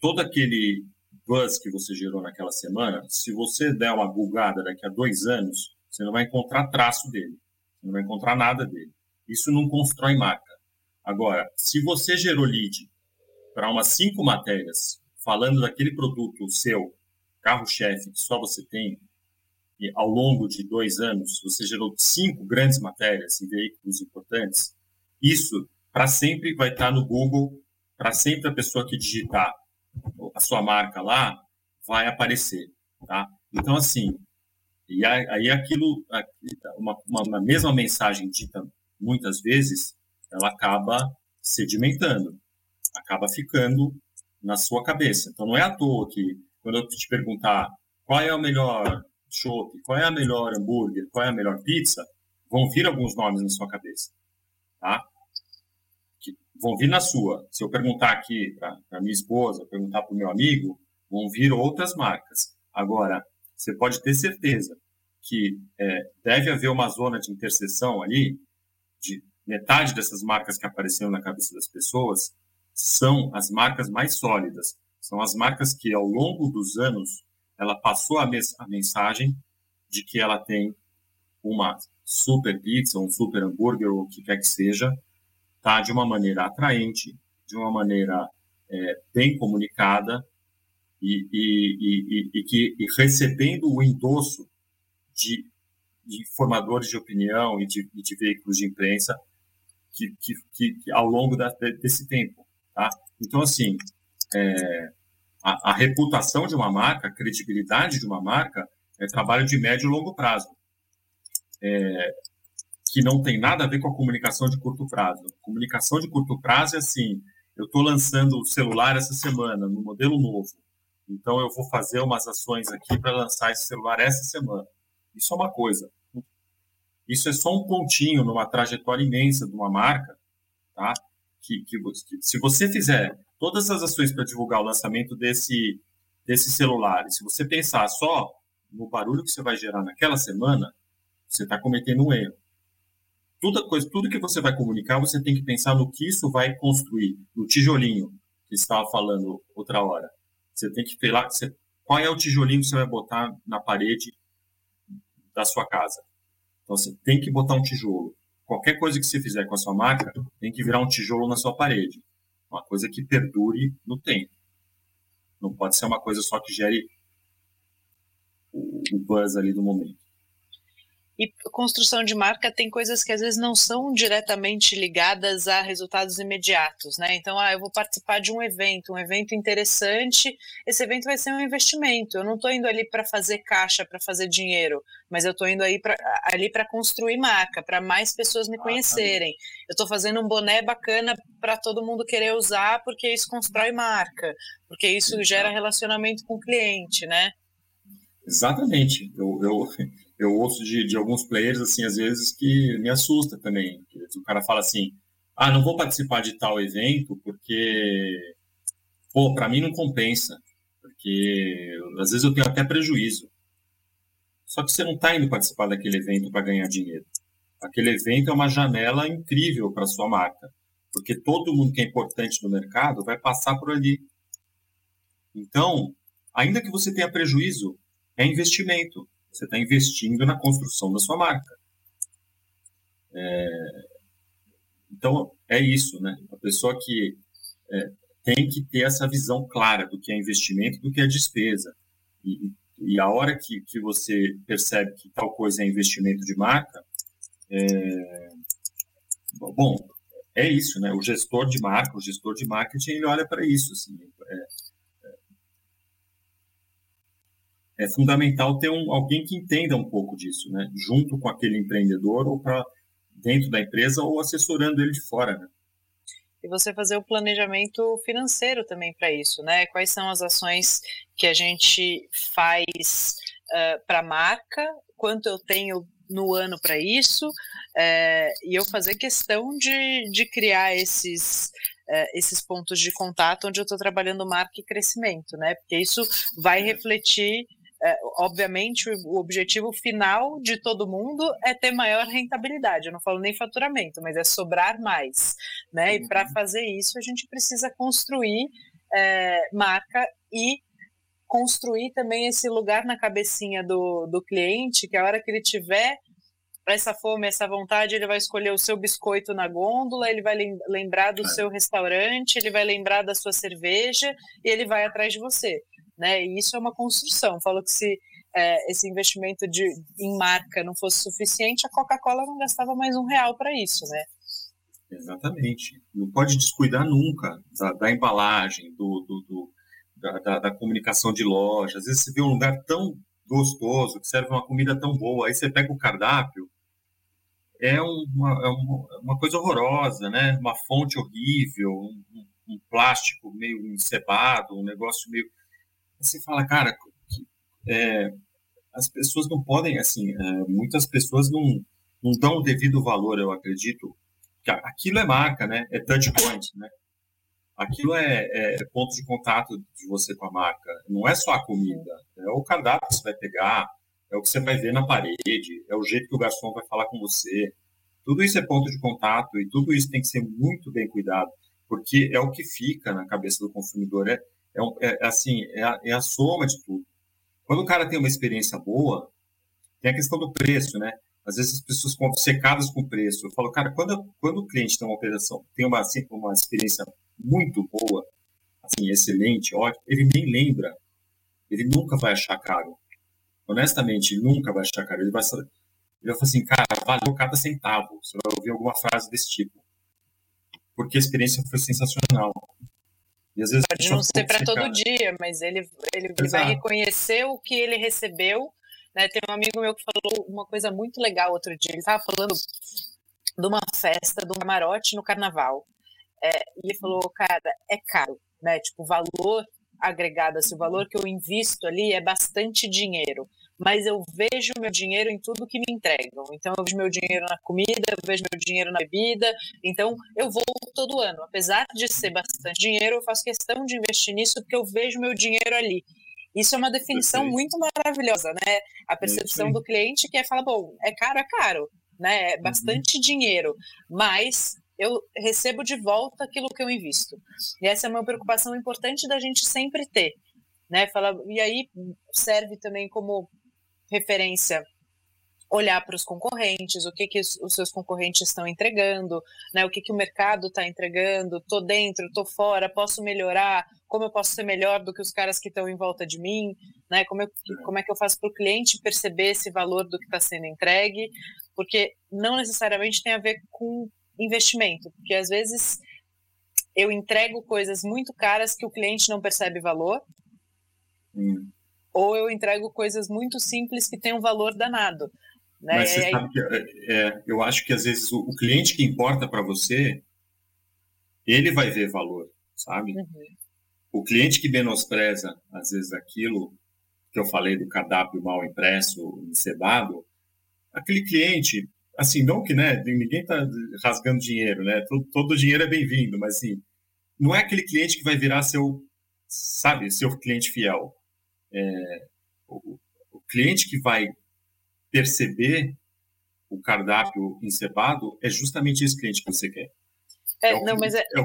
todo aquele buzz que você gerou naquela semana, se você der uma bugada daqui a dois anos, você não vai encontrar traço dele, você não vai encontrar nada dele. Isso não constrói marca. Agora, se você gerou lead para umas cinco matérias falando daquele produto seu, carro-chefe, que só você tem, e ao longo de dois anos você gerou cinco grandes matérias em veículos importantes, isso para sempre vai estar no Google para sempre a pessoa que digitar a sua marca lá vai aparecer, tá? Então, assim, e aí aquilo, uma, uma mesma mensagem dita muitas vezes, ela acaba sedimentando, acaba ficando na sua cabeça. Então, não é à toa que, quando eu te perguntar qual é o melhor chopp, qual é a melhor hambúrguer, qual é a melhor pizza, vão vir alguns nomes na sua cabeça, tá? vão vir na sua. Se eu perguntar aqui para minha esposa, perguntar para o meu amigo, vão vir outras marcas. Agora, você pode ter certeza que é, deve haver uma zona de interseção ali, de metade dessas marcas que apareceram na cabeça das pessoas são as marcas mais sólidas. São as marcas que, ao longo dos anos, ela passou a, mes a mensagem de que ela tem uma super pizza, um super hambúrguer, ou o que quer que seja, tá? de uma maneira atraente, de uma maneira é, bem comunicada e, e, e, e que recebendo o endosso de, de, formadores de opinião e de, de veículos de imprensa que, que, que, ao longo da, desse tempo. Tá? Então, assim, é, a, a, reputação de uma marca, a credibilidade de uma marca é trabalho de médio e longo prazo. É, que não tem nada a ver com a comunicação de curto prazo. Comunicação de curto prazo é assim: eu estou lançando o celular essa semana, no modelo novo. Então, eu vou fazer umas ações aqui para lançar esse celular essa semana. Isso é uma coisa. Isso é só um pontinho numa trajetória imensa de uma marca, tá? Que, que, que se você fizer todas as ações para divulgar o lançamento desse, desse celular, e se você pensar só no barulho que você vai gerar naquela semana, você está cometendo um erro tudo, coisa, tudo que você vai comunicar, você tem que pensar no que isso vai construir, no tijolinho que estava falando outra hora. Você tem que falar, você, qual é o tijolinho que você vai botar na parede da sua casa. Então, você tem que botar um tijolo. Qualquer coisa que você fizer com a sua marca tem que virar um tijolo na sua parede. Uma coisa que perdure no tempo. Não pode ser uma coisa só que gere o, buzz ali do momento. E construção de marca tem coisas que às vezes não são diretamente ligadas a resultados imediatos, né? Então, ah, eu vou participar de um evento, um evento interessante, esse evento vai ser um investimento. Eu não estou indo ali para fazer caixa, para fazer dinheiro, mas eu estou indo aí pra, ali para construir marca, para mais pessoas me conhecerem. Eu estou fazendo um boné bacana para todo mundo querer usar, porque isso constrói marca, porque isso gera relacionamento com o cliente, né? Exatamente. Eu, eu, eu ouço de, de alguns players, assim, às vezes, que me assusta também. O cara fala assim, ah, não vou participar de tal evento porque, pô, para mim não compensa. Porque às vezes eu tenho até prejuízo. Só que você não está indo participar daquele evento para ganhar dinheiro. Aquele evento é uma janela incrível para sua marca, porque todo mundo que é importante no mercado vai passar por ali. Então, ainda que você tenha prejuízo, é investimento. Você está investindo na construção da sua marca. É, então, é isso, né? A pessoa que é, tem que ter essa visão clara do que é investimento do que é despesa. E, e a hora que, que você percebe que tal coisa é investimento de marca, é, bom, é isso, né? O gestor de marca, o gestor de marketing, ele olha para isso, assim, é, é fundamental ter um, alguém que entenda um pouco disso, né? Junto com aquele empreendedor ou para dentro da empresa ou assessorando ele de fora, né? E você fazer o planejamento financeiro também para isso, né? Quais são as ações que a gente faz uh, para a marca? Quanto eu tenho no ano para isso? Uh, e eu fazer questão de, de criar esses esses pontos de contato onde eu estou trabalhando marca e crescimento, né? Porque isso vai refletir é, obviamente, o objetivo final de todo mundo é ter maior rentabilidade. Eu não falo nem faturamento, mas é sobrar mais. Né? E para uhum. fazer isso, a gente precisa construir é, marca e construir também esse lugar na cabecinha do, do cliente, que a hora que ele tiver essa fome, essa vontade, ele vai escolher o seu biscoito na gôndola, ele vai lembrar do é. seu restaurante, ele vai lembrar da sua cerveja e ele vai atrás de você né? E isso é uma construção. Falou que se é, esse investimento de, em marca não fosse suficiente, a Coca-Cola não gastava mais um real para isso, né? Exatamente. Não pode descuidar nunca da, da embalagem, do, do, do da, da, da, comunicação de loja. Às vezes você vê um lugar tão gostoso, que serve uma comida tão boa, aí você pega o cardápio, é uma, é uma, coisa horrorosa, né? Uma fonte horrível, um, um plástico meio encebado, um negócio meio você fala, cara, é, as pessoas não podem, assim, é, muitas pessoas não, não dão o devido valor, eu acredito. Que aquilo é marca, né? É touch point, né? Aquilo é, é, ponto de contato de você com a marca. Não é só a comida, é o cardápio que você vai pegar, é o que você vai ver na parede, é o jeito que o garçom vai falar com você. Tudo isso é ponto de contato e tudo isso tem que ser muito bem cuidado, porque é o que fica na cabeça do consumidor. É, é, é, assim, é a, é a soma de tudo. Quando o cara tem uma experiência boa, tem a questão do preço, né? Às vezes as pessoas ficam secadas com o preço. Eu falo, cara, quando, quando o cliente tem uma operação, tem uma, assim, uma experiência muito boa, assim, excelente, ótimo, ele nem lembra. Ele nunca vai achar caro. Honestamente, ele nunca vai achar caro. Ele vai, ele vai falar assim, cara, valeu cada centavo. Você vai ouvir alguma frase desse tipo. Porque a experiência foi sensacional. E às vezes Pode não ser para todo dia, mas ele, ele, ele vai reconhecer o que ele recebeu. Né? Tem um amigo meu que falou uma coisa muito legal outro dia. Ele estava falando de uma festa, de um camarote no carnaval. É, e ele falou, cara, é caro, né? Tipo, o valor agregado, assim, o valor que eu invisto ali é bastante dinheiro mas eu vejo meu dinheiro em tudo que me entregam. Então, eu vejo meu dinheiro na comida, eu vejo meu dinheiro na bebida. Então, eu vou todo ano. Apesar de ser bastante dinheiro, eu faço questão de investir nisso porque eu vejo meu dinheiro ali. Isso é uma definição muito maravilhosa, né? A percepção do cliente que é falar, bom, é caro, é caro, né? É uhum. bastante uhum. dinheiro, mas eu recebo de volta aquilo que eu invisto. E essa é uma preocupação importante da gente sempre ter né? Fala, e aí serve também como referência olhar para os concorrentes, o que, que os seus concorrentes estão entregando, né? O que, que o mercado está entregando, tô dentro, tô fora, posso melhorar, como eu posso ser melhor do que os caras que estão em volta de mim, né? Como, eu, como é que eu faço para o cliente perceber esse valor do que está sendo entregue, porque não necessariamente tem a ver com investimento, porque às vezes eu entrego coisas muito caras que o cliente não percebe valor, hum. Ou eu entrego coisas muito simples que têm um valor danado. Né? Mas você sabe que é, é, eu acho que às vezes o, o cliente que importa para você, ele vai ver valor, sabe? Uhum. O cliente que menospreza, às vezes, aquilo que eu falei do cardápio mal impresso, encebado, aquele cliente, assim, não que, né, ninguém está rasgando dinheiro, né, todo, todo dinheiro é bem-vindo, mas, assim, não é aquele cliente que vai virar seu, sabe, seu cliente fiel. É, o, o cliente que vai perceber o cardápio encebado é justamente esse cliente que você quer. É, é não, mas é, é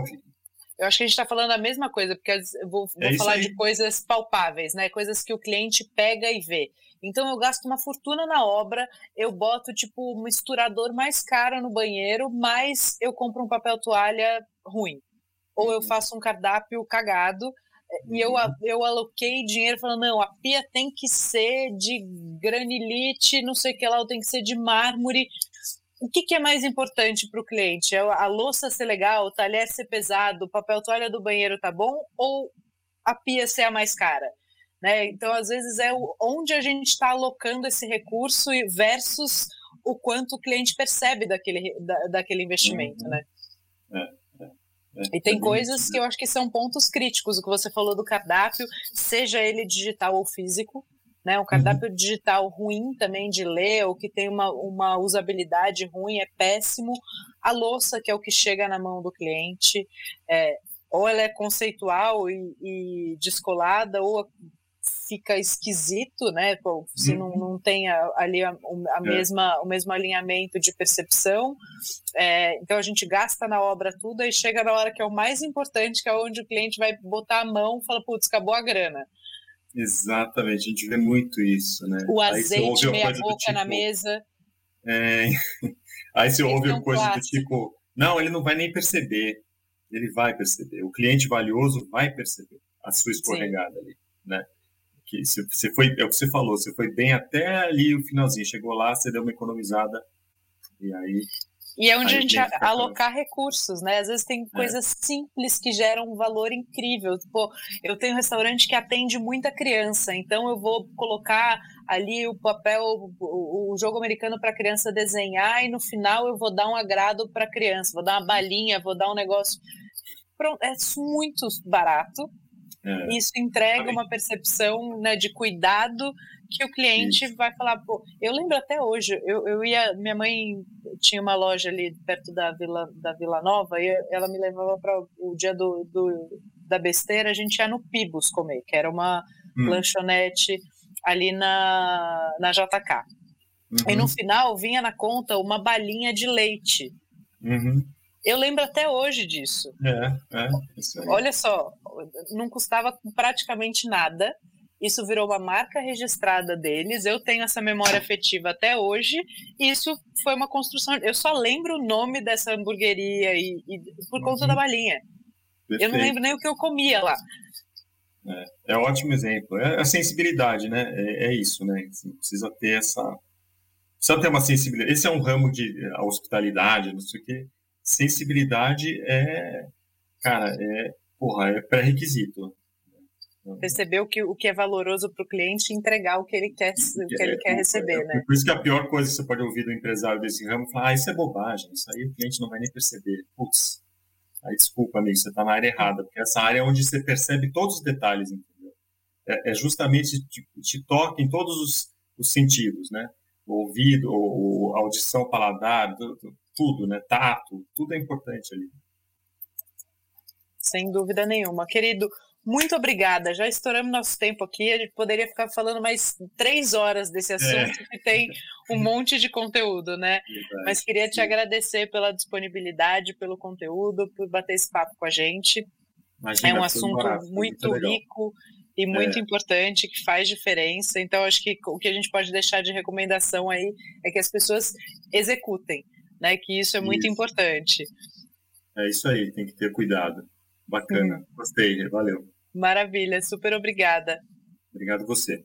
eu acho que a gente está falando a mesma coisa, porque eu vou, vou é falar de coisas palpáveis, né? Coisas que o cliente pega e vê. Então eu gasto uma fortuna na obra, eu boto tipo um misturador mais caro no banheiro, mas eu compro um papel toalha ruim. Ou eu uhum. faço um cardápio cagado e eu, uhum. eu aloquei dinheiro falando, não, a pia tem que ser de granilite, não sei o que lá, tem que ser de mármore. O que, que é mais importante para o cliente? É a louça ser legal, o talher ser pesado, o papel toalha do banheiro tá bom ou a pia ser a mais cara? Né? Então, às vezes, é onde a gente está alocando esse recurso versus o quanto o cliente percebe daquele, da, daquele investimento, uhum. né? É. É, e tem é coisas que eu acho que são pontos críticos, o que você falou do cardápio, seja ele digital ou físico, né? Um cardápio uhum. digital ruim também de ler, ou que tem uma, uma usabilidade ruim, é péssimo. A louça, que é o que chega na mão do cliente, é, ou ela é conceitual e, e descolada, ou fica esquisito, né? Se não, uhum. não tem ali a, a é. mesma, o mesmo alinhamento de percepção. É, então a gente gasta na obra tudo e chega na hora que é o mais importante, que é onde o cliente vai botar a mão e fala, putz, acabou a grana. Exatamente, a gente vê muito isso, né? O azeite meia boca tipo, na mesa. É... Aí você ouve é coisa do *laughs* tipo, não, ele não vai nem perceber. Ele vai perceber. O cliente valioso vai perceber a sua escorregada Sim. ali, né? Que você foi, é o que você falou, você foi bem até ali o finalzinho, chegou lá, você deu uma economizada e aí e é onde a gente alocar recursos, né? Às vezes tem é. coisas é. simples que geram um valor incrível. Tipo, eu tenho um restaurante que atende muita criança, então eu vou colocar ali o papel, o, o jogo americano para a criança desenhar e no final eu vou dar um agrado para a criança, vou dar uma balinha, vou dar um negócio. Pronto, é muito barato é. Isso entrega uma percepção né, de cuidado que o cliente Isso. vai falar, pô, eu lembro até hoje, eu, eu ia, minha mãe tinha uma loja ali perto da Vila, da Vila Nova e ela me levava para o dia do, do, da besteira, a gente ia no Pibos comer, que era uma hum. lanchonete ali na, na JK. Uhum. E no final vinha na conta uma balinha de leite. Uhum. Eu lembro até hoje disso. É, é, isso aí. Olha só, não custava praticamente nada. Isso virou uma marca registrada deles. Eu tenho essa memória afetiva até hoje. Isso foi uma construção. Eu só lembro o nome dessa hamburgueria e, e por uhum. conta da balinha. Perfeito. Eu não lembro nem o que eu comia lá. É, é um ótimo exemplo. É a sensibilidade, né? É, é isso, né? Você precisa ter essa. Precisa ter uma sensibilidade. Esse é um ramo de hospitalidade, não sei o quê sensibilidade é, cara, é, porra, é pré-requisito. Perceber o que, o que é valoroso para o cliente e entregar o que ele quer, o que ele é, quer receber, é, né? Por isso que a pior coisa que você pode ouvir do empresário desse ramo é falar, ah, isso é bobagem, isso aí o cliente não vai nem perceber. Putz, aí desculpa, amigo, você está na área errada, porque essa área é onde você percebe todos os detalhes, entendeu? É, é justamente, te, te toca em todos os, os sentidos, né? O ouvido, o, a audição, o paladar, tudo, tudo, né? Tato, tudo é importante ali. Sem dúvida nenhuma. Querido, muito obrigada. Já estouramos nosso tempo aqui. A gente poderia ficar falando mais três horas desse é. assunto, é. que tem um *laughs* monte de conteúdo, né? Verdade, Mas queria te sim. agradecer pela disponibilidade, pelo conteúdo, por bater esse papo com a gente. Imagina, é um assunto barato, muito, muito rico e muito é. importante, que faz diferença. Então, acho que o que a gente pode deixar de recomendação aí é que as pessoas executem, né? Que isso é muito isso. importante. É isso aí, tem que ter cuidado. Bacana, hum. gostei, valeu. Maravilha, super obrigada. Obrigado você.